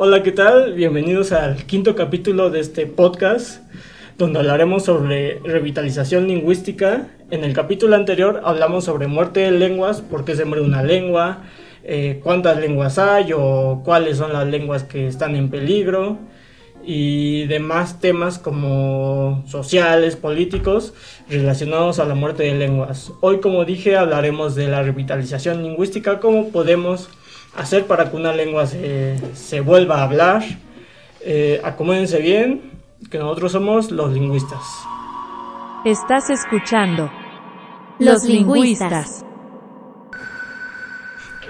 Hola, ¿qué tal? Bienvenidos al quinto capítulo de este podcast, donde hablaremos sobre revitalización lingüística. En el capítulo anterior hablamos sobre muerte de lenguas, por qué se muere una lengua, eh, cuántas lenguas hay o cuáles son las lenguas que están en peligro y demás temas como sociales, políticos relacionados a la muerte de lenguas. Hoy, como dije, hablaremos de la revitalización lingüística, cómo podemos hacer para que una lengua se, vuelva a hablar. Eh, acomódense bien, que nosotros somos los lingüistas. Estás escuchando Los Lingüistas.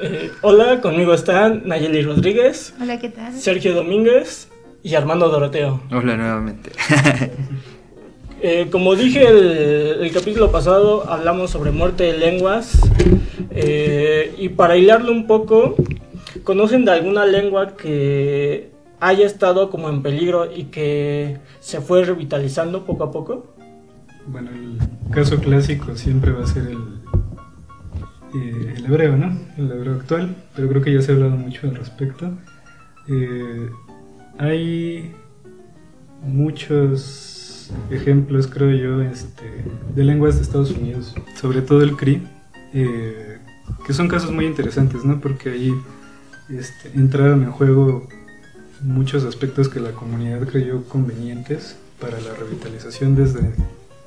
Eh, hola, conmigo están Nayeli Rodríguez. Hola, ¿qué tal? Sergio Domínguez y Armando Doroteo. Hola nuevamente. Eh, como dije el, el, capítulo pasado, hablamos sobre muerte de lenguas. Eh, y para hilarlo un poco, ¿conocen de alguna lengua que haya estado como en peligro y que se fue revitalizando poco a poco? Bueno, el caso clásico siempre va a ser el, eh, el hebreo, ¿no? El hebreo actual, pero creo que ya se ha hablado mucho al respecto. hay muchos ejemplos, creo yo, este, de lenguas de Estados Unidos, sobre todo el CRI, eh, que son casos muy interesantes, ¿no? Porque ahí este, entraron en juego muchos aspectos que la comunidad creyó convenientes para la revitalización, desde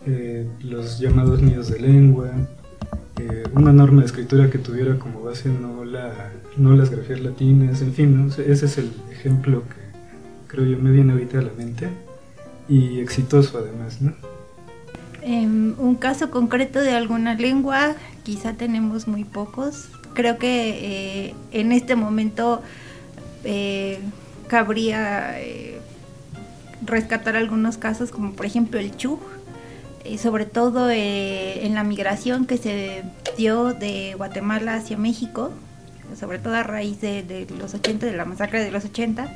eh, los llamados nidos de lengua, eh, una norma de escritura que tuviera como base no, la, no las grafías latinas, en fin, ese es el ejemplo que creo yo me viene ahorita a la mente y exitoso además, ¿no? Em, un caso concreto de alguna lengua, quizá tenemos muy pocos. Creo que eh, en este momento eh, cabría eh, rescatar algunos casos, como por ejemplo el Chuj, sobre todo en la migración que se dio de Guatemala hacia México, sobre todo a raíz de, de, los 80, de la masacre de los 80,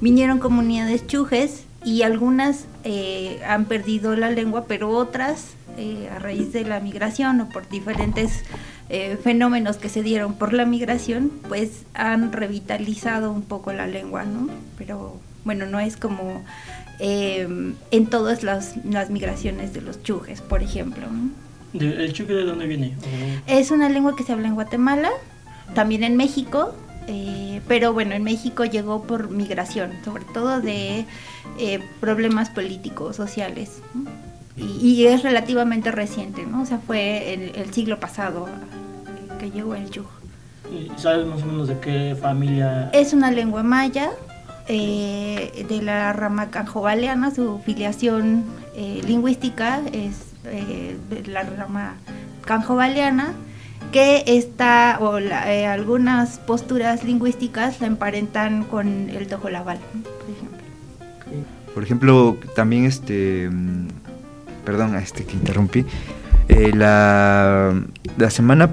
vinieron comunidades chujes y algunas eh, han perdido la lengua, pero otras eh, a raíz de la migración o por diferentes eh, fenómenos que se dieron por la migración, pues han revitalizado un poco la lengua, ¿no? Pero bueno, no es como en todas las, migraciones de los chujes, por ejemplo. ¿El chuque de dónde viene? Es una lengua que se habla en Guatemala, también en México, pero bueno, en México llegó por migración, sobre todo de eh, problemas políticos, sociales. Y, es relativamente reciente, ¿no? O sea, fue el, el siglo pasado que llegó el yugo. ¿Sabes más o menos de qué familia? Es una lengua maya, eh, de la rama canjobaleana, su filiación eh, lingüística es de la rama canjobaleana, que está, o algunas posturas lingüísticas la emparentan con el tojolabal, por ejemplo. Por ejemplo, también este, mm, perdón, este que interrumpí. Eh, la, la, semana,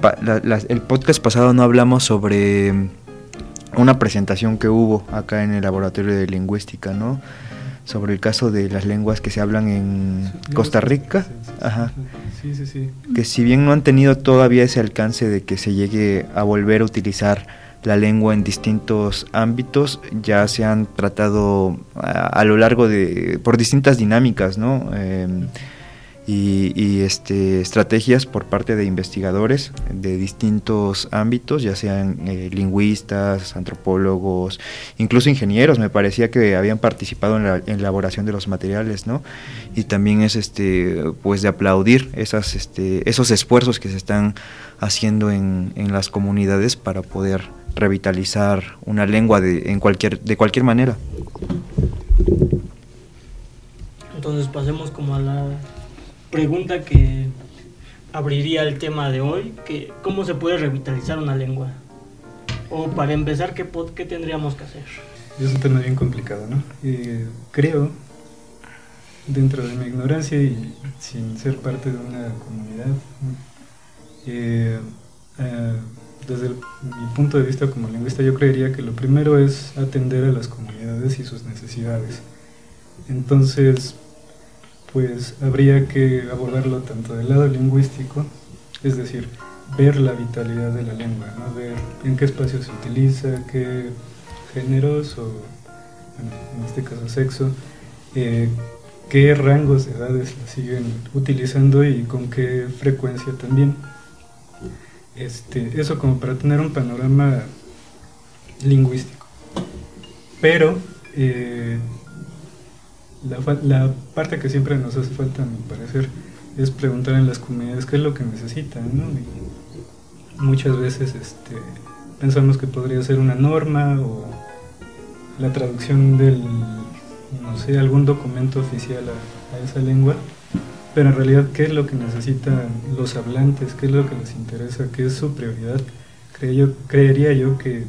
el podcast pasado no hablamos sobre una presentación que hubo acá en el laboratorio de lingüística, ¿no? Sobre el caso de las lenguas que se hablan en Costa Rica. Ajá. Sí, sí, sí. Que si bien no han tenido todavía ese alcance de que se llegue a volver a utilizar la lengua en distintos ámbitos ya se han tratado a, lo largo de por distintas dinámicas no em, y, este, estrategias por parte de investigadores de distintos ámbitos, ya sean eh, lingüistas, antropólogos, incluso ingenieros, me parecía que habían participado en la elaboración de los materiales, ¿no? Y también es este, pues de aplaudir esas, este, esos esfuerzos que se están haciendo en, en las comunidades para poder revitalizar una lengua de, en cualquier, de cualquier manera. Entonces pasemos como a la pregunta que abriría el tema de hoy, que cómo se puede revitalizar una lengua. O para empezar, ¿qué, qué tendríamos que hacer? Es un tema bien complicado, ¿no? Eh, creo, dentro de mi ignorancia y sin ser parte de una comunidad, eh, eh, desde mi punto de vista como lingüista, yo creería que lo primero es atender a las comunidades y sus necesidades. Entonces, pues habría que abordarlo tanto del lado lingüístico, es decir, ver la vitalidad de la lengua, ver en qué espacio se utiliza, qué géneros o en este caso sexo, eh, qué rangos de edades la siguen utilizando y con qué frecuencia también. Este, eso como para tener un panorama lingüístico. Pero eh, la, parte que siempre nos hace falta, a mi parecer, es preguntar en las comunidades qué es lo que necesitan, ¿no? Y muchas veces este, pensamos que podría ser una norma o la traducción del, no sé, algún documento oficial a, esa lengua, pero en realidad qué es lo que necesitan los hablantes, qué es lo que les interesa, qué es su prioridad. Creo, creería yo que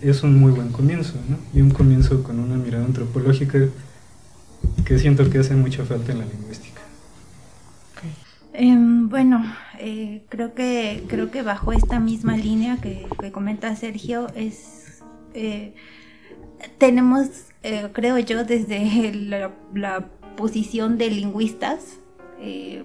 es un muy buen comienzo, ¿no? Y un comienzo con una mirada antropológica que siento que hace mucha falta en la lingüística. Em, bueno, eh, creo que creo que bajo esta misma línea que, comenta Sergio es eh, tenemos, eh, creo yo, desde la, posición de lingüistas,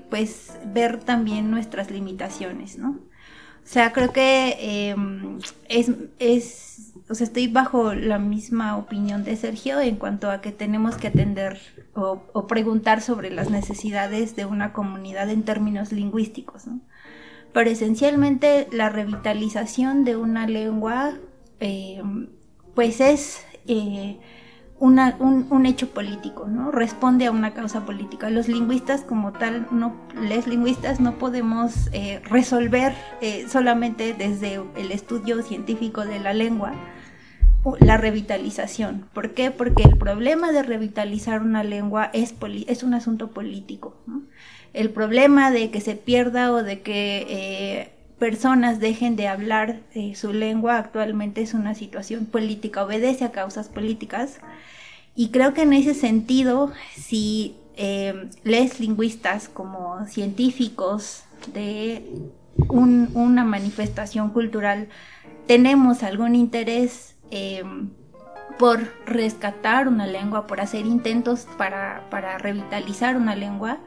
pues ver también nuestras limitaciones, ¿no? O sea, creo que em, es, es, o sea, estoy bajo la misma opinión de Sergio en cuanto a que tenemos que atender o, preguntar sobre las necesidades de una comunidad en términos lingüísticos. Pero esencialmente la revitalización de una lengua, em, pues es eh, un, hecho político, ¿no? Responde a una causa política. Los lingüistas como tal, no, les lingüistas no podemos eh, resolver eh, solamente desde el estudio científico de la lengua la revitalización. ¿Por qué? Porque el problema de revitalizar una lengua es, es un asunto político. El problema de que se pierda o de que eh, personas dejen de hablar eh, su lengua actualmente es una situación política, obedece a causas políticas. Y creo que en ese sentido, si eh, lingüistas como científicos de una manifestación cultural tenemos algún interés eh, por rescatar una lengua, por hacer intentos para revitalizar una lengua,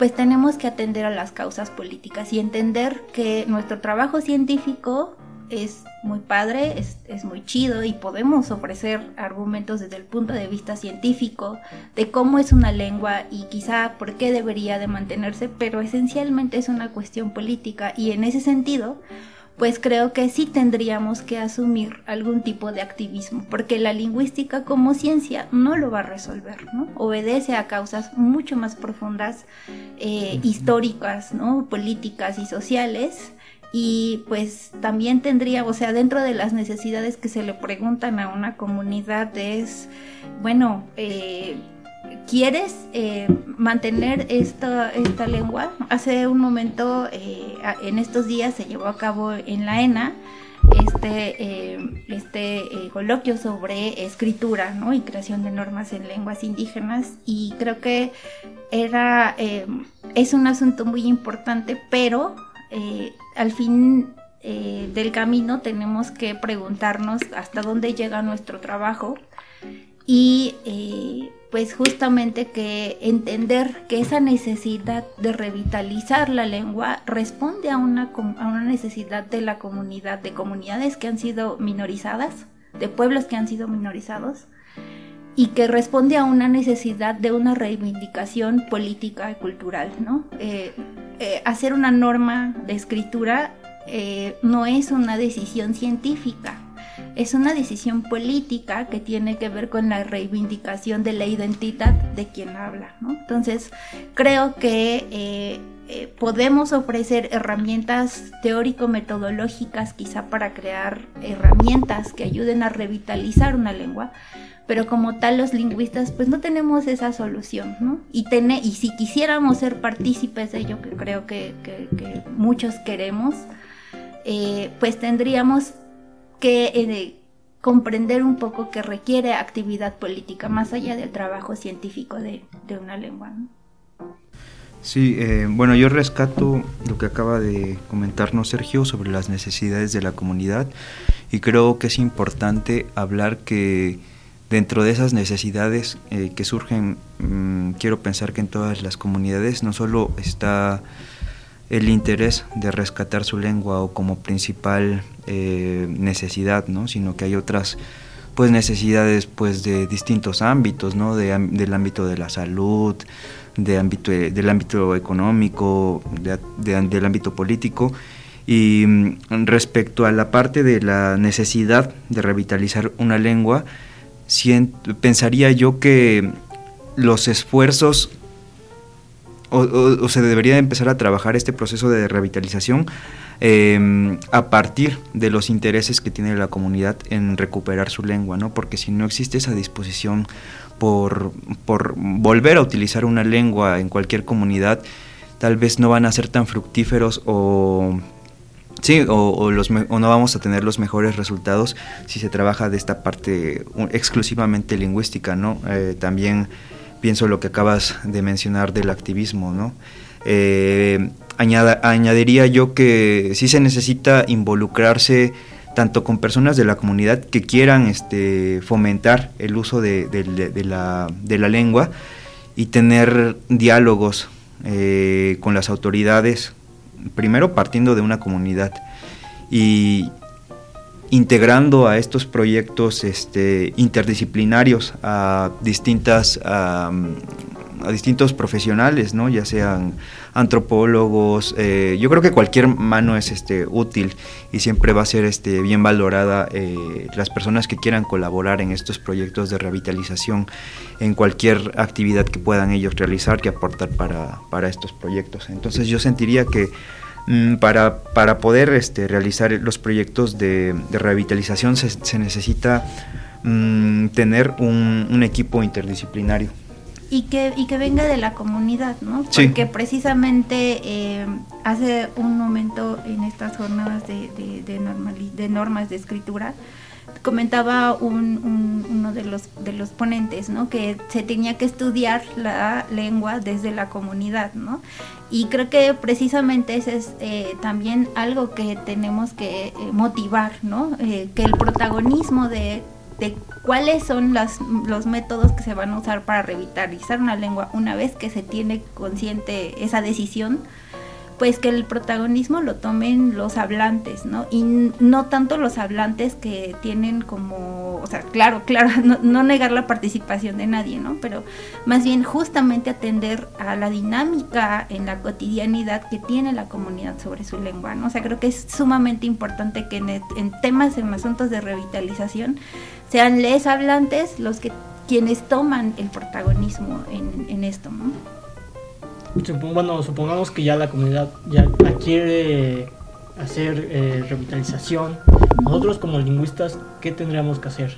pues tenemos que atender a las causas políticas y entender que nuestro trabajo científico es muy padre, es, muy chido y podemos ofrecer argumentos desde el punto de vista científico de cómo es una lengua y quizá por qué debería de mantenerse, pero esencialmente es una cuestión política y en ese sentido pues creo que sí tendríamos que asumir algún tipo de activismo, porque la lingüística como ciencia no lo va a resolver, ¿no? Obedece a causas mucho más profundas, eh, históricas, ¿no? Políticas y sociales, y pues también tendría, o sea, dentro de las necesidades que se le preguntan a una comunidad es, bueno, eh, ¿Quieres eh, mantener esta, esta lengua? Hace un momento, eh, en estos días, se llevó a cabo en la ENA este, eh, este coloquio sobre escritura ¿no? y creación de normas en lenguas indígenas y creo que era, es un asunto muy importante, pero al fin del camino tenemos que preguntarnos hasta dónde llega nuestro trabajo y pues justamente que entender que esa necesidad de revitalizar la lengua responde a una, a una necesidad de la comunidad, de comunidades que han sido minorizadas, de pueblos que han sido minorizados, y que responde a una necesidad de una reivindicación política y cultural, ¿no? Eh, eh, hacer una norma de escritura eh, no es una decisión científica, es una decisión política que tiene que ver con la reivindicación de la identidad de quien habla. Entonces, creo que eh, eh, podemos ofrecer herramientas teórico-metodológicas quizá para crear herramientas que ayuden a revitalizar una lengua, pero como tal los lingüistas pues no tenemos esa solución, ¿no? Y, y si quisiéramos ser partícipes de ello, que creo que, muchos queremos, eh, pues tendríamos que eh, comprender un poco que requiere actividad política más allá del trabajo científico de, una lengua. Sí, eh, bueno, yo rescato lo que acaba de comentarnos Sergio sobre las necesidades de la comunidad y creo que es importante hablar que dentro de esas necesidades eh, que surgen, mm, quiero pensar que en todas las comunidades no solo está el interés de rescatar su lengua o como principal eh, necesidad, ¿no? sino que hay otras pues necesidades pues de distintos ámbitos, ¿no? De, del ámbito de la salud, de ámbito, del ámbito económico, del ámbito político. Y mm, respecto a la parte de la necesidad de revitalizar una lengua, pensaría yo que los esfuerzos o, se debería empezar a trabajar este proceso de revitalización em, a partir de los intereses que tiene la comunidad en recuperar su lengua, ¿no? Porque si no existe esa disposición por, por volver a utilizar una lengua en cualquier comunidad, tal vez no van a ser tan fructíferos o Sí, o, o, no vamos a tener los mejores resultados si se trabaja de esta parte exclusivamente lingüística, ¿no? Eh, también pienso lo que acabas de mencionar del activismo, ¿no? Eh, añadiría yo que sí se necesita involucrarse tanto con personas de la comunidad que quieran este, fomentar el uso de, la, lengua y tener diálogos eh, con las autoridades, primero partiendo de una comunidad y, integrando a estos proyectos este, interdisciplinarios a distintas a, distintos profesionales, ¿no? ya sean antropólogos, eh, yo creo que cualquier mano es este, útil y siempre va a ser este, bien valorada eh, las personas que quieran colaborar en estos proyectos de revitalización, en cualquier actividad que puedan ellos realizar, que aportar para, para estos proyectos. Entonces yo sentiría que para, para poder este, realizar los proyectos de, revitalización se, necesita mm, tener un, equipo interdisciplinario. Y que, y que venga de la comunidad, ¿no? Porque precisamente eh, hace un momento en estas jornadas de, de, de normas de escritura, comentaba uno de los, de los ponentes, ¿no? Que se tenía que estudiar la lengua desde la comunidad, ¿no? Y creo que precisamente ese es eh, también algo que tenemos que eh, motivar, ¿no? Eh, que el protagonismo de, de cuáles son los métodos que se van a usar para revitalizar una lengua una vez que se tiene consciente esa decisión, pues que el protagonismo lo tomen los hablantes, ¿no? Y no tanto los hablantes que tienen como, o sea, claro, claro, no, negar la participación de nadie, ¿no? Pero más bien justamente atender a la dinámica en la cotidianidad que tiene la comunidad sobre su lengua, ¿no? O sea, creo que es sumamente importante que en, temas, en asuntos de revitalización, sean les hablantes los que quienes toman el protagonismo en, en esto, ¿no? Bueno, supongamos que ya la comunidad ya quiere hacer eh, revitalización. Nosotros como lingüistas, ¿qué tendríamos que hacer?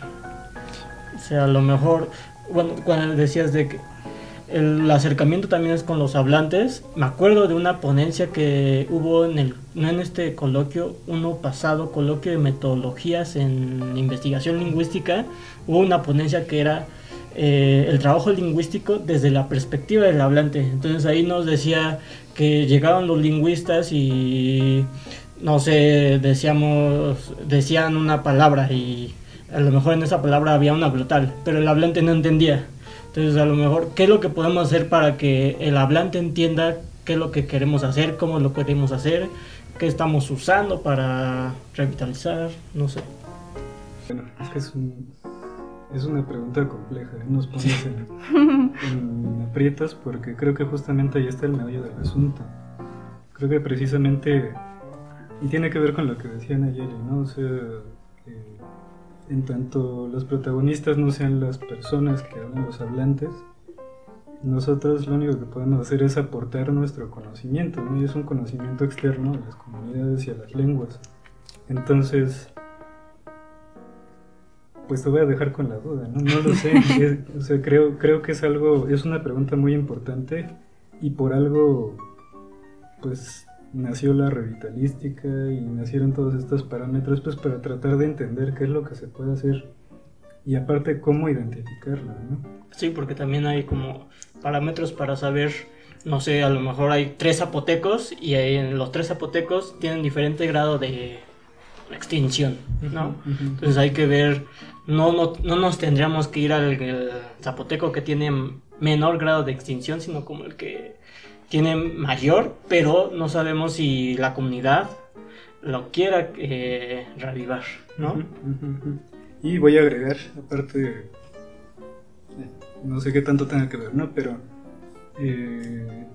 O sea, a lo mejor, bueno, cuando decías de que el acercamiento también es con los hablantes, me acuerdo de una ponencia que hubo en el, no en este coloquio, uno pasado, coloquio de metodologías en investigación lingüística, hubo una ponencia que era eh, el trabajo lingüístico desde la perspectiva del hablante. Entonces ahí nos decía que llegaban los lingüistas y no sé, decíamos, decían una palabra y a lo mejor en esa palabra había una brutal, pero el hablante no entendía. Entonces a lo mejor, ¿qué es lo que podemos hacer para que el hablante entienda qué es lo que queremos hacer, cómo lo queremos hacer, qué estamos usando para revitalizar? No sé. Bueno, es que es un es una pregunta compleja, ¿eh? nos pones en, aprietas porque creo que justamente ahí está el medio del asunto. Creo que precisamente, y tiene que ver con lo que decía Nayeli, ¿no? O sea, en tanto los protagonistas no sean las personas que hablan los hablantes, nosotros lo único que podemos hacer es aportar nuestro conocimiento, ¿no? Y es un conocimiento externo a las comunidades y a las lenguas. Entonces, pues te voy a dejar con la duda, ¿no? No lo sé. o sea, creo, creo que es algo, es una pregunta muy importante y por algo, pues nació la revitalística y nacieron todos estos parámetros, pues para tratar de entender qué es lo que se puede hacer y aparte cómo identificarlo, ¿no? Sí, porque también hay como parámetros para saber, no sé, a lo mejor hay tres zapotecos y en los tres zapotecos tienen diferente grado de extinción, ¿no? Entonces hay que ver no, no, no nos tendríamos que ir al zapoteco que tiene menor grado de extinción, sino como el que tiene mayor, pero no sabemos si la comunidad lo quiera eh, reavivar, ¿no? Y voy a agregar, aparte, eh, no sé qué tanto tenga que ver, ¿no? Pero eh,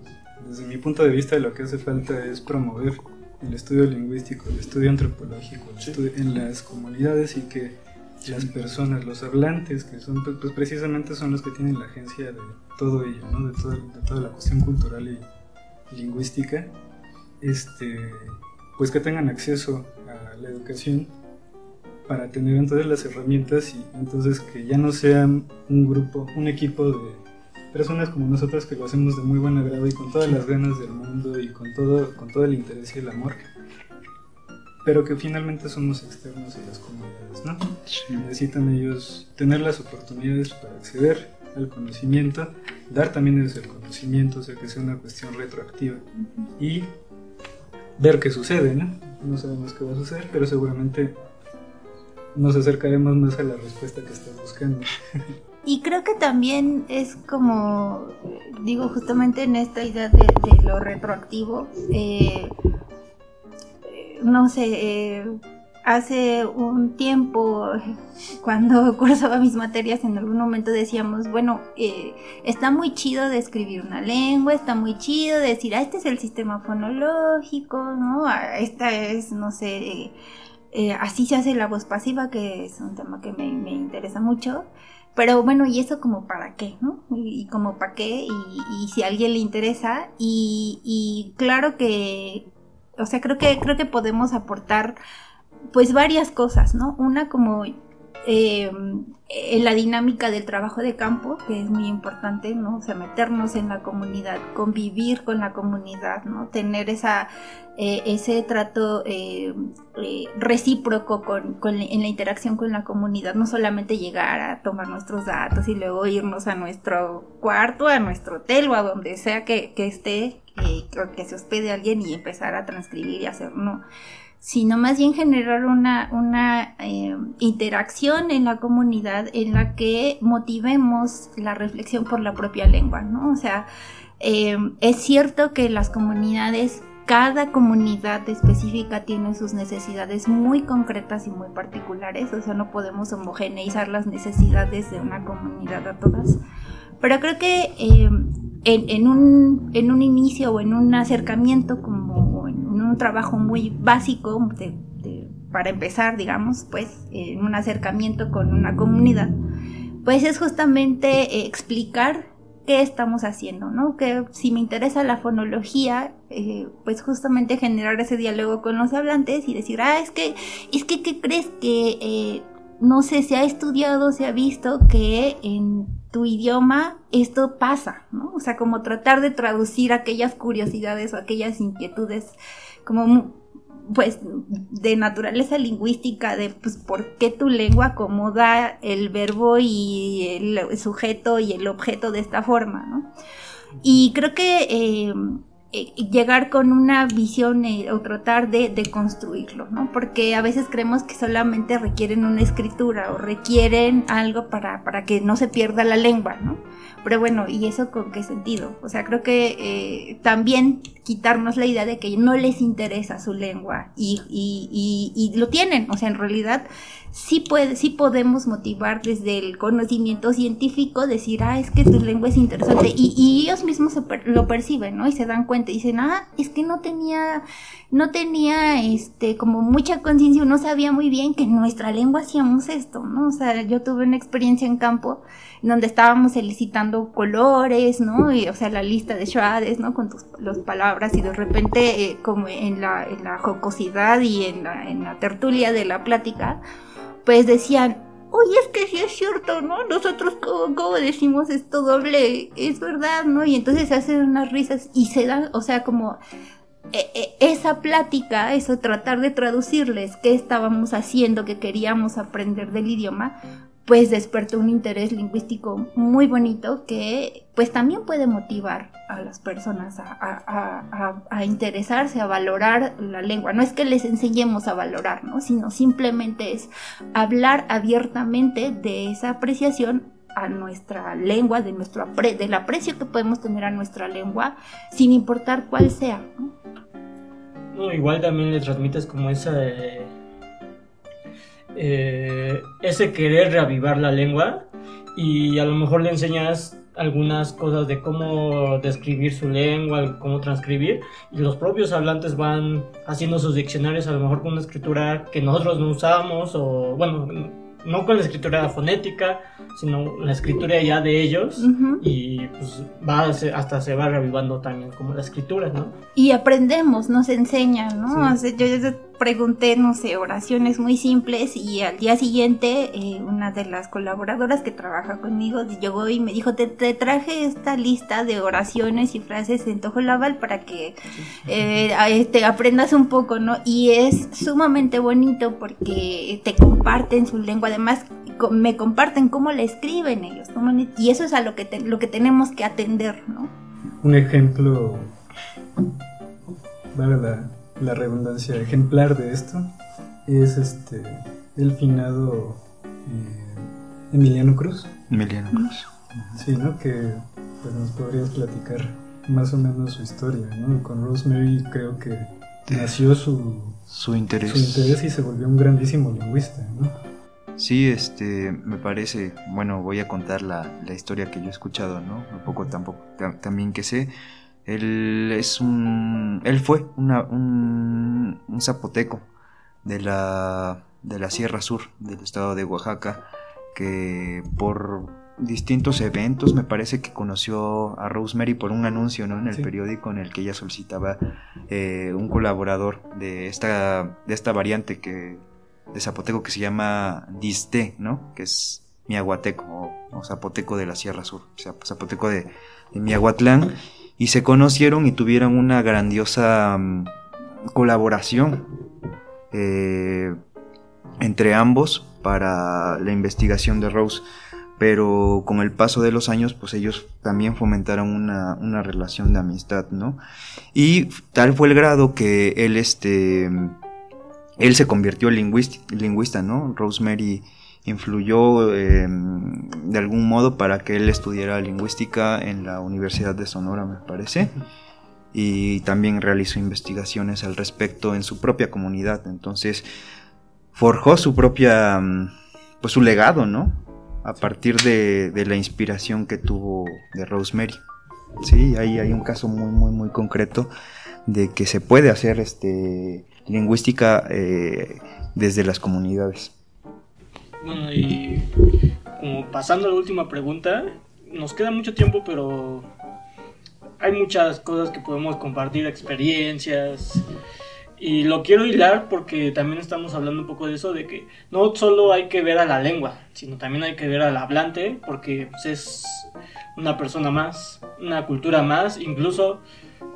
desde mi punto de vista lo que hace falta es promover el estudio lingüístico, el estudio antropológico, el estudio en las comunidades y que las personas, los hablantes, que son pues, pues, precisamente son los que tienen la agencia de todo ello, ¿no? de, de toda la cuestión cultural y lingüística, este, pues que tengan acceso a la educación para tener entonces las herramientas y entonces que ya no sean un grupo, un equipo de personas como nosotros que lo hacemos de muy buen agrado y con todas las ganas del mundo y con todo, con todo el interés y el amor, pero que finalmente somos externos a las comunidades, ¿no? Necesitan ellos tener las oportunidades para acceder al conocimiento, dar también desde el conocimiento, o sea, que sea una cuestión retroactiva y ver qué sucede, ¿no? No sabemos qué va a suceder, pero seguramente nos acercaremos más a la respuesta que estás buscando. Y creo que también es como, digo, justamente en esta idea de, lo retroactivo, eh, no sé, eh, hace un tiempo, cuando cursaba mis materias, en algún momento decíamos, bueno, eh, está muy chido describir una lengua, está muy chido decir, ah, este es el sistema fonológico, ¿no? Ah, esta es, no sé, así se hace la voz pasiva, que es un tema que me, me interesa mucho. Pero bueno, ¿y eso como para qué? ¿no? Y, como para qué, y, si a alguien le interesa. Y, claro que, o sea, creo que, creo que podemos aportar pues varias cosas, ¿no? Una como eh, en la dinámica del trabajo de campo, que es muy importante, ¿no? O sea, meternos en la comunidad, convivir con la comunidad, ¿no? Tener esa, eh, ese trato eh, recíproco con, en la interacción con la comunidad, no solamente llegar a tomar nuestros datos y luego irnos a nuestro cuarto, a nuestro hotel o a donde sea que, que esté, que se hospede alguien y empezar a transcribir y hacer, no sino más bien generar una, una eh, interacción en la comunidad en la que motivemos la reflexión por la propia lengua, ¿no? O sea, eh, es cierto que las comunidades, cada comunidad específica tiene sus necesidades muy concretas y muy particulares, o sea, no podemos homogeneizar las necesidades de una comunidad a todas, pero creo que eh, en, un, en un inicio o en un acercamiento como en un trabajo muy básico para empezar, digamos, pues en un acercamiento con una comunidad, pues es justamente eh, explicar qué estamos haciendo, ¿no? Que si me interesa la fonología, eh, pues justamente generar ese diálogo con los hablantes y decir, ah, es que, es que, ¿qué crees que, eh, no sé, se ha estudiado, se ha visto que en tu idioma esto pasa, ¿no? O sea, como tratar de traducir aquellas curiosidades o aquellas inquietudes como pues de naturaleza lingüística de pues por qué tu lengua acomoda el verbo y el sujeto y el objeto de esta forma, ¿no? Y creo que eh, eh, llegar con una visión eh, o tratar de, de, construirlo, ¿no? Porque a veces creemos que solamente requieren una escritura o requieren algo para, para que no se pierda la lengua, ¿no? Pero bueno, ¿y eso con qué sentido? O sea, creo que eh, también quitarnos la idea de que no les interesa su lengua y, y, y, lo tienen, o sea, en realidad sí, puede, sí podemos motivar desde el conocimiento científico, decir, ah, es que tu lengua es interesante y, y ellos mismos lo perciben, ¿no? Y se dan cuenta y dicen, ah, es que no tenía, no tenía, este, como mucha conciencia, no sabía muy bien que en nuestra lengua hacíamos esto, ¿no? O sea, yo tuve una experiencia en campo donde estábamos solicitando colores, ¿no? Y, o sea, la lista de Schwades, ¿no? Con tus los palabras y de repente, eh, como en la, en la jocosidad y en la, en la tertulia de la plática, pues decían, oye, es que sí es cierto, ¿no? Nosotros, ¿cómo, decimos esto doble? Es verdad, ¿no? Y entonces hacen unas risas y se dan, o sea, como e, e, esa plática, eso tratar de traducirles qué estábamos haciendo, que queríamos aprender del idioma, pues despertó un interés lingüístico muy bonito que pues también puede motivar a las personas a, interesarse, a valorar la lengua. No es que les enseñemos a valorar, ¿no? sino simplemente es hablar abiertamente de esa apreciación a nuestra lengua, de nuestro del aprecio que podemos tener a nuestra lengua, sin importar cuál sea. ¿no? igual también le transmites como esa... Eh, eh, ese querer reavivar la lengua y a lo mejor le enseñas algunas cosas de cómo describir su lengua, cómo transcribir, y los propios hablantes van haciendo sus diccionarios a lo mejor con una escritura que nosotros no usamos, o bueno, no con la escritura fonética, sino la escritura ya de ellos y pues va hasta se va revivando también como la escritura, ¿no? Y aprendemos, nos enseñan, ¿no? yo pregunté, no sé, oraciones muy simples y al día siguiente eh, una de las colaboradoras que trabaja conmigo llegó y me dijo, te, traje esta lista de oraciones y frases en Tojolabal para que eh, aprendas un poco, ¿no? Y es sumamente bonito porque te comparten su lengua, además me comparten cómo le escriben ellos, y eso es a lo que, lo que tenemos que atender, ¿no? Un ejemplo, vale la, redundancia, ejemplar de esto es este el finado eh, Emiliano Cruz. Emiliano Cruz. Sí, ¿no? Que pues, nos podrías platicar más o menos su historia, ¿no? Con Rosemary creo que nació su, su interés. Su interés y se volvió un grandísimo lingüista, ¿no? Sí, este, me parece, bueno, voy a contar la, la historia que yo he escuchado, ¿no? Un poco tampoco, también que sé. Él es un, él fue una, un, un zapoteco de la, de la Sierra Sur del estado de Oaxaca, que por distintos eventos me parece que conoció a Rosemary por un anuncio ¿no? en el periódico en el que ella solicitaba eh, un colaborador de esta, de esta variante que de zapoteco que se llama Diste, ¿no? Que es miahuateco o, zapoteco de la Sierra Sur, o sea, zapoteco de, de Miahuatlán. Y se conocieron y tuvieron una grandiosa mm, colaboración eh, entre ambos para la investigación de Rose. Pero con el paso de los años, pues ellos también fomentaron una, una relación de amistad, ¿no? Y tal fue el grado que él, este, él se convirtió en lingüista, ¿no? Rosemary influyó em, de algún modo para que él estudiara lingüística en la Universidad de Sonora, me parece, y también realizó investigaciones al respecto en su propia comunidad. Entonces, forjó su propia, mm, pues su legado, ¿no? A partir de, la inspiración que tuvo de Rosemary. Sí, ahí hay un caso muy, muy, muy concreto de que se puede hacer este lingüística eh, desde las comunidades. Bueno, y como pasando a la última pregunta, nos queda mucho tiempo, pero hay muchas cosas que podemos compartir, experiencias. Y lo quiero hilar porque también estamos hablando un poco de eso, de que no solo hay que ver a la lengua, sino también hay que ver al hablante, porque pues, es una persona más, una cultura más, incluso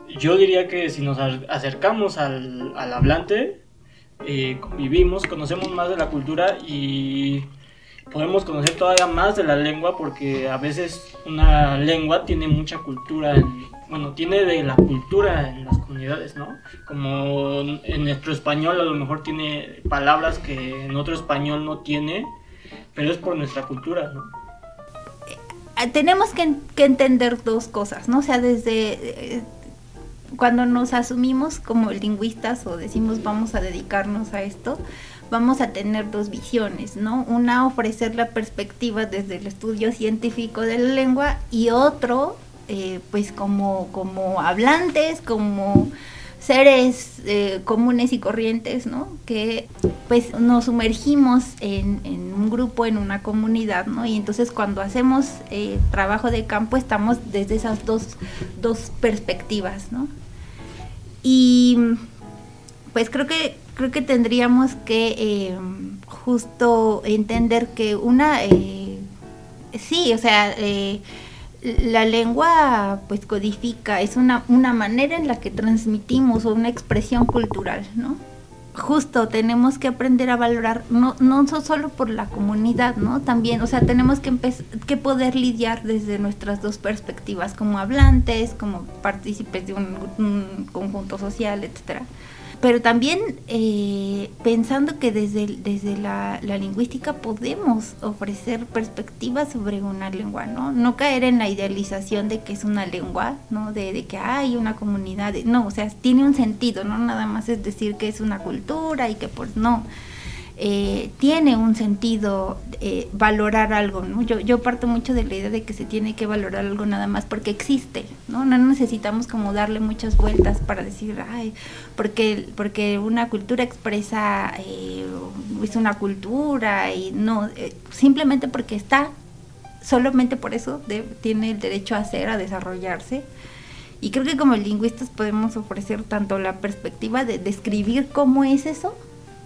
yo diría que si nos acercamos al, hablante, eh, convivimos, conocemos más de la cultura y podemos conocer todavía más de la lengua porque a veces una lengua tiene mucha cultura, bueno, tiene de la cultura en las comunidades, ¿no? Como en nuestro español a lo mejor tiene palabras que en otro español no tiene, pero es por nuestra cultura, ¿no? Eh, tenemos que, entender dos cosas, ¿no? O sea, desde... Eh, cuando nos asumimos como lingüistas o decimos vamos a dedicarnos a esto, vamos a tener dos visiones, ¿no? Una ofrecer la perspectiva desde el estudio científico de la lengua y otro, eh, pues como, como hablantes, como seres eh, comunes y corrientes, ¿no? Que pues nos sumergimos en, un grupo, en una comunidad, ¿no? Y entonces cuando hacemos eh, trabajo de campo estamos desde esas dos, dos perspectivas, ¿no? Y pues creo que creo que tendríamos que eh, justo entender que una sí, o sea, la lengua pues codifica, es una, una manera en la que transmitimos una expresión cultural, ¿no? Justo tenemos que aprender a valorar, no, no solo por la comunidad, ¿no? También, o sea, tenemos que, que poder lidiar desde nuestras dos perspectivas, como hablantes, como partícipes de un, un conjunto social, etcétera pero también eh, pensando que desde, desde la, lingüística podemos ofrecer perspectivas sobre una lengua, ¿no? No caer en la idealización de que es una lengua, ¿no? De, que hay una comunidad, no, o sea, tiene un sentido, no nada más es decir que es una cultura y que pues no. Eh, tiene un sentido eh, valorar algo, ¿no? Yo, yo parto mucho de la idea de que se tiene que valorar algo nada más porque existe, ¿no? No necesitamos como darle muchas vueltas para decir, ay, porque, una cultura expresa, eh, es una cultura y no, simplemente porque está, solamente por eso tiene el derecho a ser, a desarrollarse. Y creo que como lingüistas podemos ofrecer tanto la perspectiva de describir cómo es eso,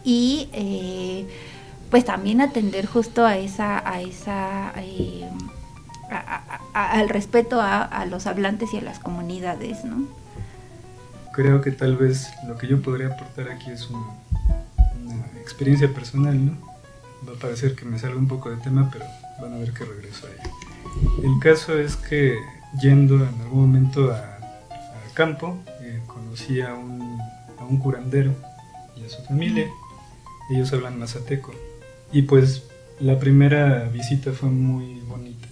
y eh, pues también atender justo a esa, a esa eh, al respeto a, los hablantes y a las comunidades, ¿no? Creo que tal vez lo que yo podría aportar aquí es una experiencia personal, ¿no? Va a parecer que me salga un poco de tema, pero van a ver que regreso ahí. El caso es que yendo en algún momento a, campo, eh, conocí a un, a un curandero y a su familia ellos hablan mazateco. Y pues la primera visita fue muy bonita,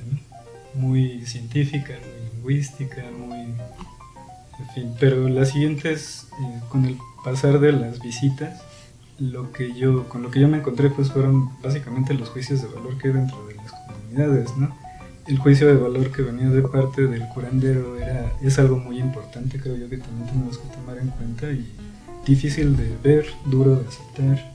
muy científica, muy lingüística, muy... En fin, pero las siguientes, eh, con el pasar de las visitas, lo que yo, con lo que yo me encontré pues fueron básicamente los juicios de valor que hay dentro de las comunidades, ¿no? El juicio de valor que venía de parte del curandero era, es algo muy importante, creo yo que también tenemos que tomar en cuenta y difícil de ver, duro de aceptar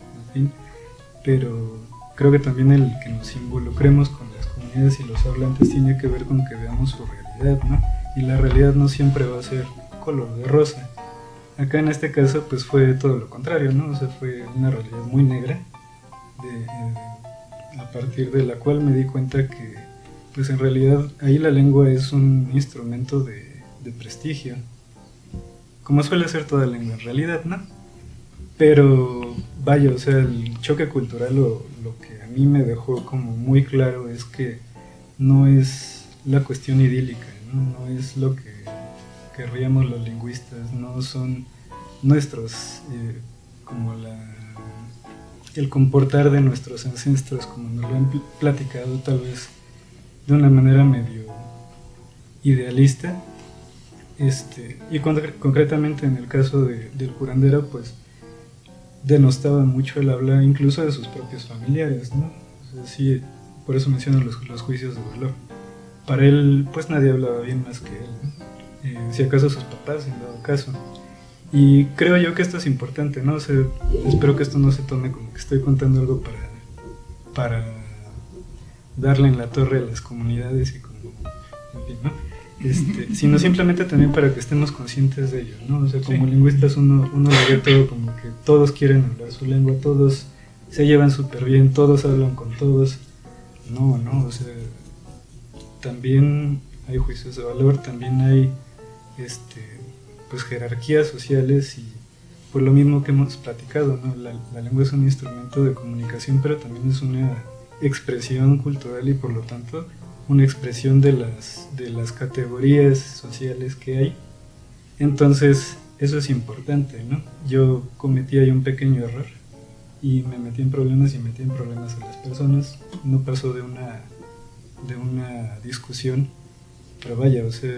pero creo que también el que nos involucremos con las comunidades y los hablantes tiene que ver con que veamos su realidad, ¿no? Y la realidad no siempre va a ser color de rosa. Acá en este caso pues fue todo lo contrario, ¿no? O sea, fue una realidad muy negra, eh, a partir de la cual me di cuenta que pues en realidad ahí la lengua es un instrumento de, de prestigio, como suele ser toda lengua en realidad, ¿no? Pero vaya, o sea, el choque cultural lo, lo que a mí me dejó como muy claro es que no es la cuestión idílica, no, es lo que querríamos los lingüistas, no son nuestros, eh, como el comportar de nuestros ancestros, como nos lo han platicado tal vez de una manera medio idealista. Este, y concretamente en el caso del curandero, pues denostaba mucho el habla incluso de sus propios familiares, ¿no? sí, por eso menciono los, los, juicios de valor. Para él, pues nadie hablaba bien más que él, eh, si acaso sus papás, en dado caso. Y creo yo que esto es importante, ¿no? espero que esto no se tome como que estoy contando algo para, para darle en la torre a las comunidades y como, en fin, ¿no? Este, sino simplemente también para que estemos conscientes de ello, ¿no? O sea, como lingüistas uno, uno lo ve todo como que todos quieren hablar su lengua, todos se llevan súper bien, todos hablan con todos. No, no, o sea, también hay juicios de valor, también hay este, pues jerarquías sociales y por lo mismo que hemos platicado, ¿no? La, la lengua es un instrumento de comunicación, pero también es una expresión cultural y por lo tanto una expresión de las, de las categorías sociales que hay. Entonces, eso es importante, ¿no? Yo cometí ahí un pequeño error y me metí en problemas y metí en problemas a las personas. No pasó de una, de una discusión, pero vaya, o sea,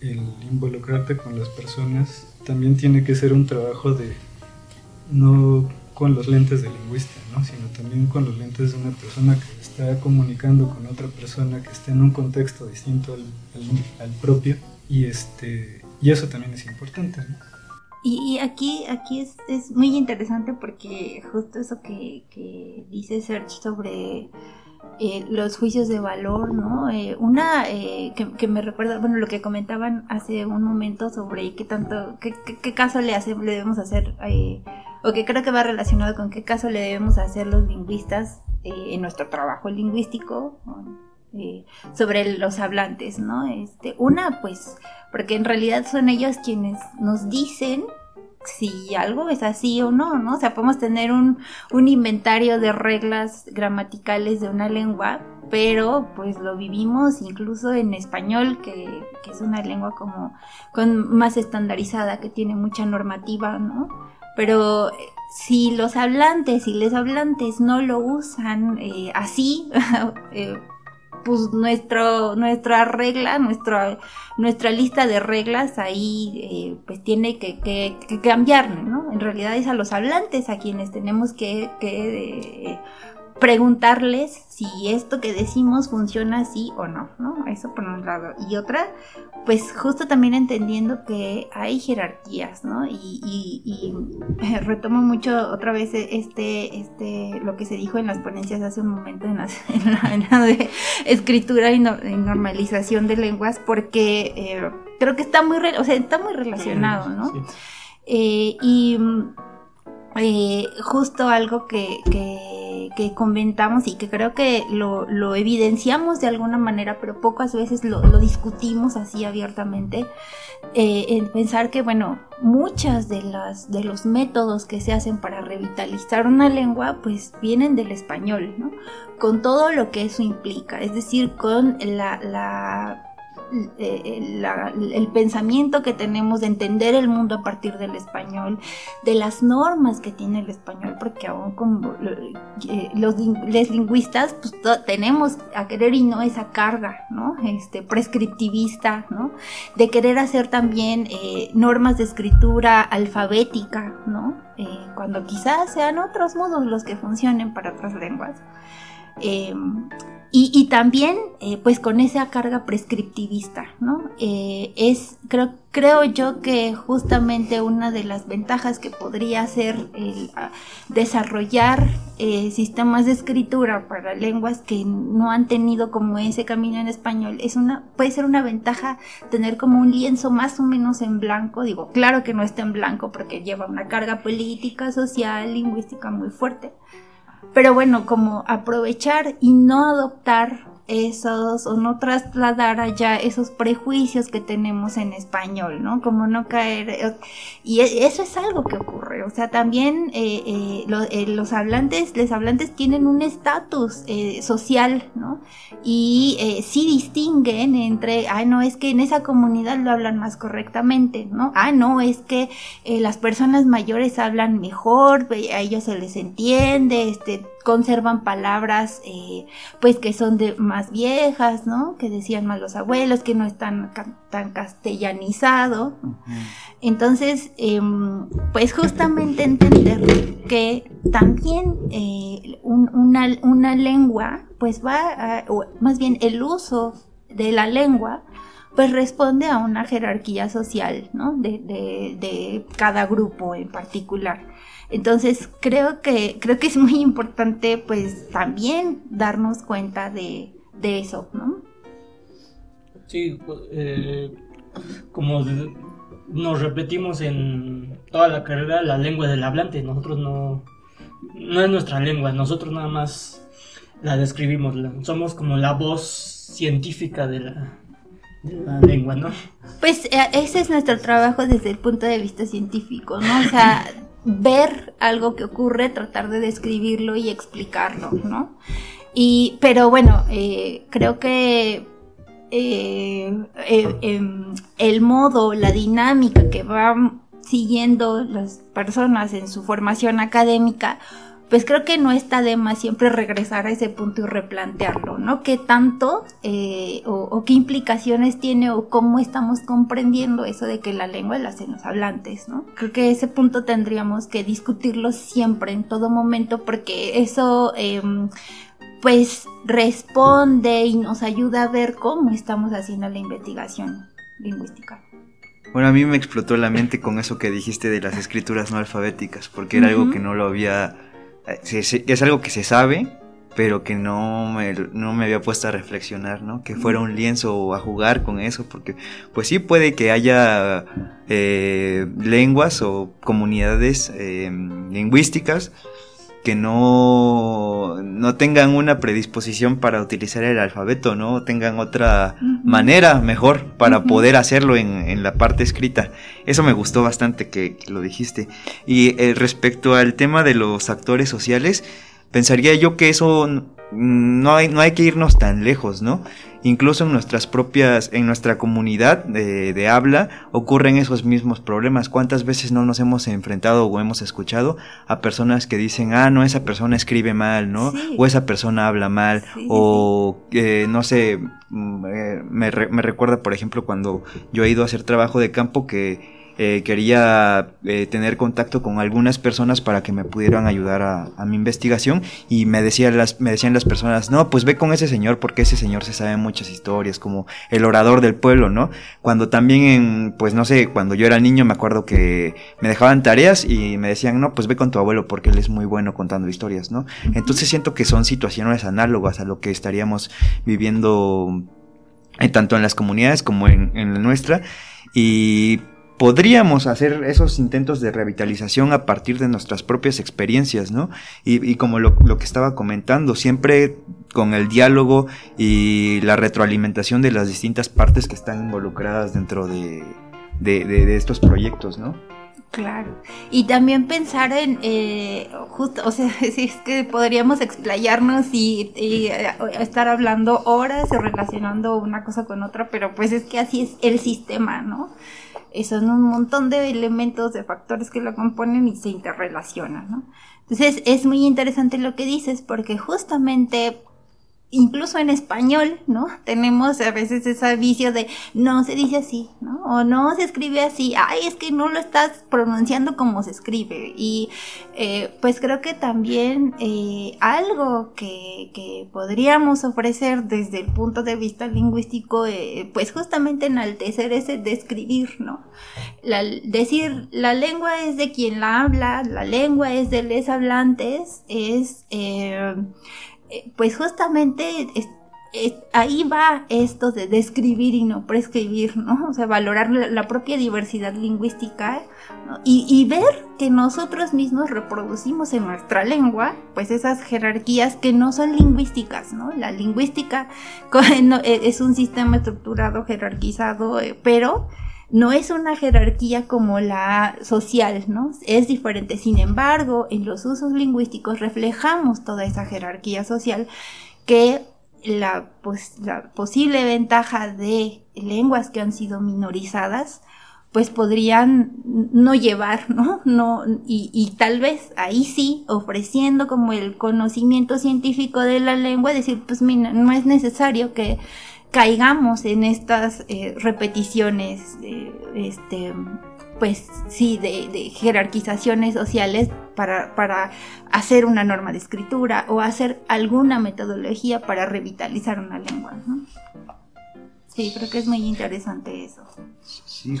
el involucrarte con las personas también tiene que ser un trabajo de no con los lentes del lingüista, ¿no? sino también con los lentes de una persona que está comunicando con otra persona que esté en un contexto distinto al, propio y, este, y eso también es importante. Y, aquí, aquí es, es, muy interesante porque justo eso que, que dice Serge sobre eh, los juicios de valor, ¿no? Eh, una eh, que, me recuerda, bueno, lo que comentaban hace un momento sobre qué tanto, qué, qué, caso le, hace, le debemos hacer o que creo que va relacionado con qué caso le debemos hacer los lingüistas eh, en nuestro trabajo lingüístico eh, sobre los hablantes, ¿no? Este, una, pues, porque en realidad son ellos quienes nos dicen si algo es así o no, ¿no? O sea, podemos tener un, un inventario de reglas gramaticales de una lengua, pero pues lo vivimos incluso en español, que, que es una lengua como con más estandarizada, que tiene mucha normativa, ¿no? Pero si los hablantes y les hablantes no lo usan eh, así, eh, pues nuestro, nuestra regla, nuestra, nuestra lista de reglas ahí eh, pues tiene que, que, que, cambiar, ¿no? En realidad es a los hablantes a quienes tenemos que, que eh, preguntarles si esto que decimos funciona así o no, ¿no? Eso por un lado. Y otra, pues justo también entendiendo que hay jerarquías, ¿no? Y, y, retomo mucho otra vez este, este, lo que se dijo en las ponencias hace un momento en, la, de escritura y, normalización de lenguas, porque eh, creo que está muy, o sea, está muy relacionado, ¿no? Eh, y eh, justo algo que, que, comentamos y que creo que lo, lo, evidenciamos de alguna manera, pero pocas veces lo, lo discutimos así abiertamente, eh, en pensar que, bueno, muchas de, las, de los métodos que se hacen para revitalizar una lengua, pues vienen del español, ¿no? Con todo lo que eso implica, es decir, con la, la eh, el pensamiento que tenemos de entender el mundo a partir del español, de las normas que tiene el español, porque aún como eh, los, lingüistas pues, tenemos a querer y no esa carga, ¿no? Este, prescriptivista, ¿no? De querer hacer también eh, normas de escritura alfabética, ¿no? cuando quizás sean otros modos los que funcionen para otras lenguas. Y, también, eh, pues con esa carga prescriptivista, ¿no? Eh, es, creo, creo yo que justamente una de las ventajas que podría ser el ah, desarrollar eh, sistemas de escritura para lenguas que no han tenido como ese camino en español, es una, puede ser una ventaja tener como un lienzo más o menos en blanco, digo, claro que no está en blanco porque lleva una carga política, social, lingüística muy fuerte pero bueno, como aprovechar y no adoptar esos o no trasladar allá esos prejuicios que tenemos en español, ¿no? Como no caer... Eh, y e, eso es algo que ocurre, o sea, también eh, eh, los hablantes, los hablantes tienen un estatus social, ¿no? Y sí distinguen entre, ay, no, es que en esa comunidad lo hablan más correctamente, ¿no? Ah, no, es que las personas mayores hablan mejor, a ellos se les entiende, este, conservan palabras pues que son de más viejas, ¿no? Que decían más los abuelos, que no están tan castellanizado. Entonces, em, pues justamente entender que también eh, una, una, lengua, pues va, a, o más bien el uso de la lengua, pues responde a una jerarquía social, ¿no? De, de, de cada grupo en particular. Entonces creo que, creo que es muy importante pues también darnos cuenta de, eso, ¿no? Sí, eh, como nos repetimos en toda la carrera, la lengua del hablante, nosotros no, no es nuestra lengua, nosotros nada más la describimos, somos como la voz científica de la, de la lengua, ¿no? Pues eh, ese es nuestro trabajo desde el punto de vista científico, ¿no? O sea, ver algo que ocurre, tratar de describirlo y explicarlo, ¿no? Y, pero bueno, eh, creo que eh, eh, em, el modo, la dinámica que van siguiendo las personas en su formación académica, pues creo que no está de más siempre regresar a ese punto y replantearlo, ¿no? ¿Qué tanto o, qué implicaciones tiene o cómo estamos comprendiendo eso de que la lengua la hacen los hablantes, ¿no? Creo que ese punto tendríamos que discutirlo siempre, en todo momento, porque eso... Em, pues responde y nos ayuda a ver cómo estamos haciendo la investigación lingüística. Bueno, a mí me explotó la mente con eso que dijiste de las escrituras no alfabéticas, porque era algo que no lo había eh, es algo que se sabe, pero que no me, no me había puesto a reflexionar, ¿no? Que fuera un lienzo a jugar con eso, porque pues sí puede que haya eh, lenguas o comunidades eh, lingüísticas que no, no tengan una predisposición para utilizar el alfabeto, ¿no? Tengan otra manera mejor para poder hacerlo en, en, la parte escrita. Eso me gustó bastante que, lo dijiste. Y eh, respecto al tema de los actores sociales, pensaría yo que eso no hay, no hay que irnos tan lejos, ¿no? Incluso en nuestras propias, en nuestra comunidad de, de, habla, ocurren esos mismos problemas. ¿Cuántas veces no nos hemos enfrentado o hemos escuchado a personas que dicen, ah, no, esa persona escribe mal, ¿no? O esa persona habla mal, o eh, no sé, mm, eh, me, me recuerda, por ejemplo, cuando yo he ido a hacer trabajo de campo que eh, quería eh, tener contacto con algunas personas para que me pudieran ayudar a, mi investigación y me, decían las, me decían las personas, no, pues ve con ese señor porque ese señor se sabe muchas historias, como el orador del pueblo, ¿no? Cuando también, en, pues no sé, cuando yo era niño me acuerdo que me dejaban tareas y me decían, no, pues ve con tu abuelo porque él es muy bueno contando historias, ¿no? Entonces siento que son situaciones análogas a lo que estaríamos viviendo eh, tanto en las comunidades como en, en la nuestra. Y podríamos hacer esos intentos de revitalización a partir de nuestras propias experiencias, ¿no? Y, como lo, que estaba comentando, siempre con el diálogo y la retroalimentación de las distintas partes que están involucradas dentro de, de, estos proyectos, ¿no? Claro. Y también pensar en, eh, justo, o sea, si es que podríamos explayarnos y, y, eh, estar hablando horas y relacionando una cosa con otra, pero pues es que así es el sistema, ¿no? son un montón de elementos, de factores que lo componen y se interrelacionan, ¿no? Entonces es muy interesante lo que dices porque justamente incluso en español, ¿no? Tenemos a veces ese vicio de no se dice así, ¿no? O no se escribe así, ay, es que no lo estás pronunciando como se escribe. Y eh, pues creo que también eh, algo que, que, podríamos ofrecer desde el punto de vista lingüístico, eh, pues justamente enaltecer ese describir, ¿no? La, decir, la lengua es de quien la habla, la lengua es de los hablantes, es eh, pues justamente ahí va esto de describir y no prescribir, ¿no? O sea, valorar la, propia diversidad lingüística y, ver que nosotros mismos reproducimos en nuestra lengua, pues esas jerarquías que no son lingüísticas, ¿no? La lingüística e, es un sistema estructurado, jerarquizado, eh, pero no es una jerarquía como la social, ¿no? Es diferente. Sin embargo, en los usos lingüísticos reflejamos toda esa jerarquía social que la, pues, la posible ventaja de lenguas que han sido minorizadas, pues podrían no llevar, ¿no? no y, y, tal vez ahí sí, ofreciendo como el conocimiento científico de la lengua, decir, pues mira, no es necesario que caigamos en estas eh, repeticiones, este, pues sí, de, jerarquizaciones sociales para, para, hacer una norma de escritura o hacer alguna metodología para revitalizar una lengua. ¿no? Sí, creo que es muy interesante eso. Sí.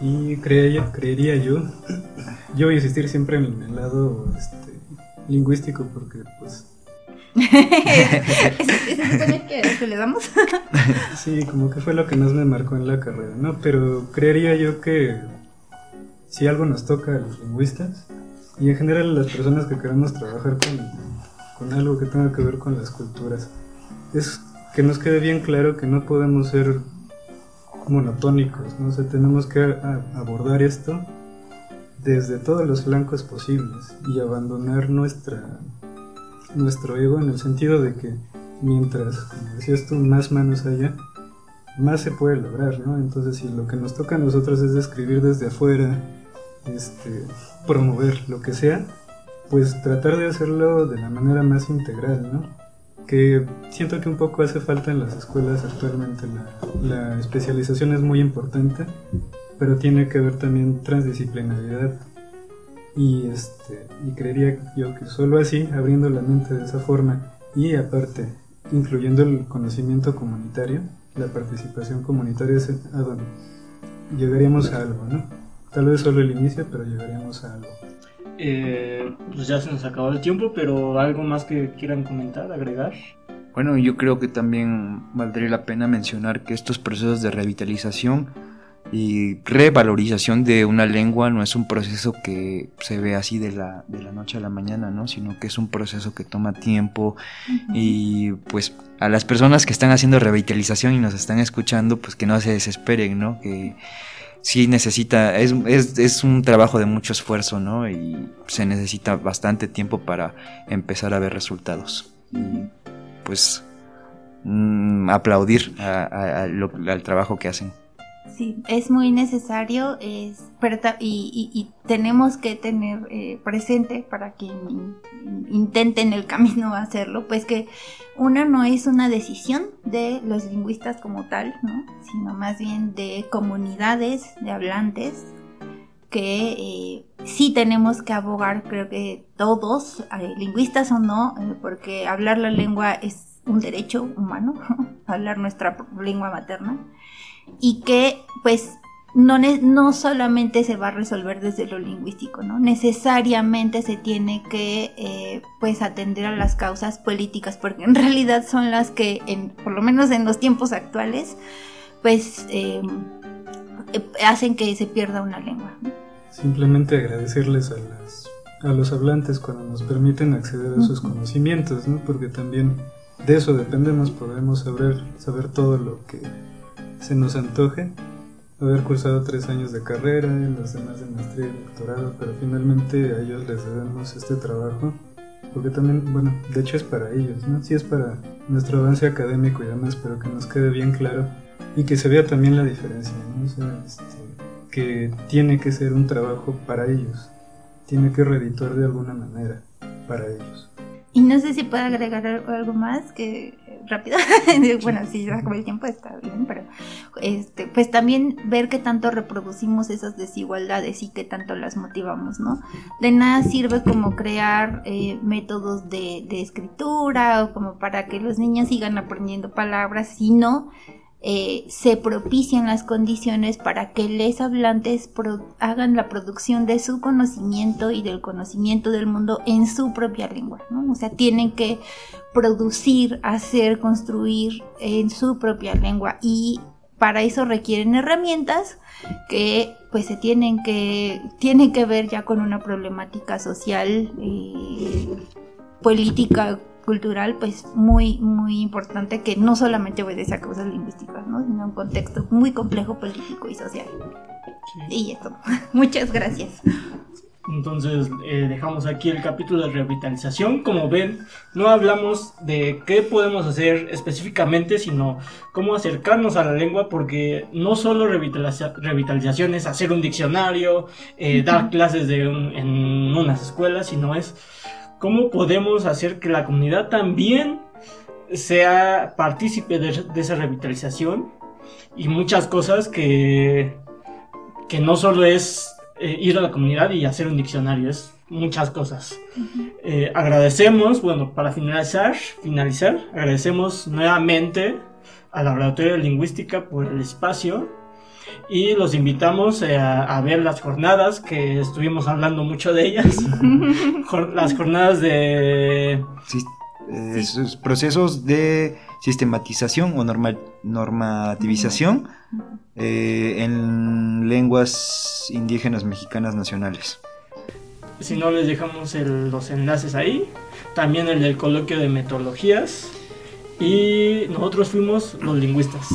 Y creería, creería yo, yo voy a insistir siempre en el lado este, lingüístico porque pues que, le damos? sí, como que fue lo que más me marcó en la carrera, ¿no? Pero creería yo que si algo nos toca a los lingüistas y en general a las personas que queremos trabajar con, con algo que tenga que ver con las culturas, es que nos quede bien claro que no podemos ser monotónicos, ¿no? O sea, tenemos que abordar esto desde todos los flancos posibles y abandonar nuestra nuestro ego en el sentido de que mientras, como decías tú, más manos haya, más se puede lograr, ¿no? Entonces, si lo que nos toca a nosotros es escribir desde afuera, este, promover lo que sea, pues tratar de hacerlo de la manera más integral, ¿no? Que siento que un poco hace falta en las escuelas actualmente. La, la especialización es muy importante, pero tiene que haber también transdisciplinaridad y, este, y creería yo que solo así, abriendo la mente de esa forma y aparte incluyendo el conocimiento comunitario, la participación comunitaria es a donde llegaríamos a algo, ¿no? Tal vez solo el inicio, pero llegaríamos a algo. Eh, pues ya se nos acabó el tiempo, pero algo más que quieran comentar, agregar. Bueno, yo creo que también valdría la pena mencionar que estos procesos de revitalización y revalorización de una lengua no es un proceso que se ve así de la, de la noche a la mañana, ¿no? Sino que es un proceso que toma tiempo y pues a las personas que están haciendo revitalización y nos están escuchando, pues que no se desesperen, ¿no? Que sí necesita, es, es, es un trabajo de mucho esfuerzo, ¿no? Y se necesita bastante tiempo para empezar a ver resultados. Y pues mm, aplaudir a- a- a lo- al trabajo que hacen. Sí, es muy necesario es, y, tenemos que tener eh, presente para quien in- in- intenten el camino hacerlo, pues que una no es una decisión de los lingüistas como tal, ¿no? sino más bien de comunidades de hablantes que eh, sí tenemos que abogar, creo que todos, eh, lingüistas o no, eh, porque hablar la lengua es un derecho humano, hablar nuestra lengua materna y que pues no, no solamente se va a resolver desde lo lingüístico, ¿no? Necesariamente se tiene que eh, pues atender a las causas políticas, porque en realidad son las que, en, por lo menos en los tiempos actuales, pues eh, eh, hacen que se pierda una lengua. ¿no? Simplemente agradecerles a, las, a los hablantes cuando nos permiten acceder a sus conocimientos, ¿no? porque también de eso dependemos, podemos saber, saber todo lo que se nos antoje, haber cursado tres años de carrera, los demás de maestría y doctorado, pero finalmente a ellos les debemos este trabajo, porque también, bueno, de hecho es para ellos, ¿no? Sí es para nuestro avance académico y demás, pero que nos quede bien claro y que se vea también la diferencia, ¿no? O sea, este, que tiene que ser un trabajo para ellos, tiene que redituar de alguna manera para ellos. Y no sé si puedo agregar al- algo más que rápido. bueno, si se acaba el tiempo está bien, pero este, pues también ver qué tanto reproducimos esas desigualdades y qué tanto las motivamos, ¿no? De nada sirve como crear eh, métodos de, de escritura o como para que los niños sigan aprendiendo palabras, sino eh, se propician las condiciones para que les hablantes hagan la producción de su conocimiento y del conocimiento del mundo en su propia lengua, ¿no? O sea, tienen que producir, hacer, construir en su propia lengua y para eso requieren herramientas que pues se tienen que tienen que ver ya con una problemática social eh, política cultural pues muy muy importante que no solamente obedece a causas lingüísticas ¿no? sino a un contexto muy complejo político y social. Y eso. Muchas gracias. Entonces eh, dejamos aquí el capítulo de revitalización. Como ven, no hablamos de qué podemos hacer específicamente, sino cómo acercarnos a la lengua, porque no solo revitaliza- revitalización es hacer un diccionario, eh, dar clases de un- en unas escuelas, sino es cómo podemos hacer que la comunidad también sea partícipe de, de esa revitalización y muchas cosas que, que no solo es eh, ir a la comunidad y hacer un diccionario, es muchas cosas. Eh, agradecemos, bueno, para finalizar, finalizar, agradecemos nuevamente al Laboratorio de Lingüística por el espacio y los invitamos eh, a, a ver las jornadas que estuvimos hablando mucho de ellas, las jornadas de eh, sus procesos de sistematización o normal, normativización eh, en lenguas indígenas mexicanas nacionales. Si no, les dejamos el- los enlaces ahí. También el del coloquio de metodologías. Y nosotros fuimos los lingüistas.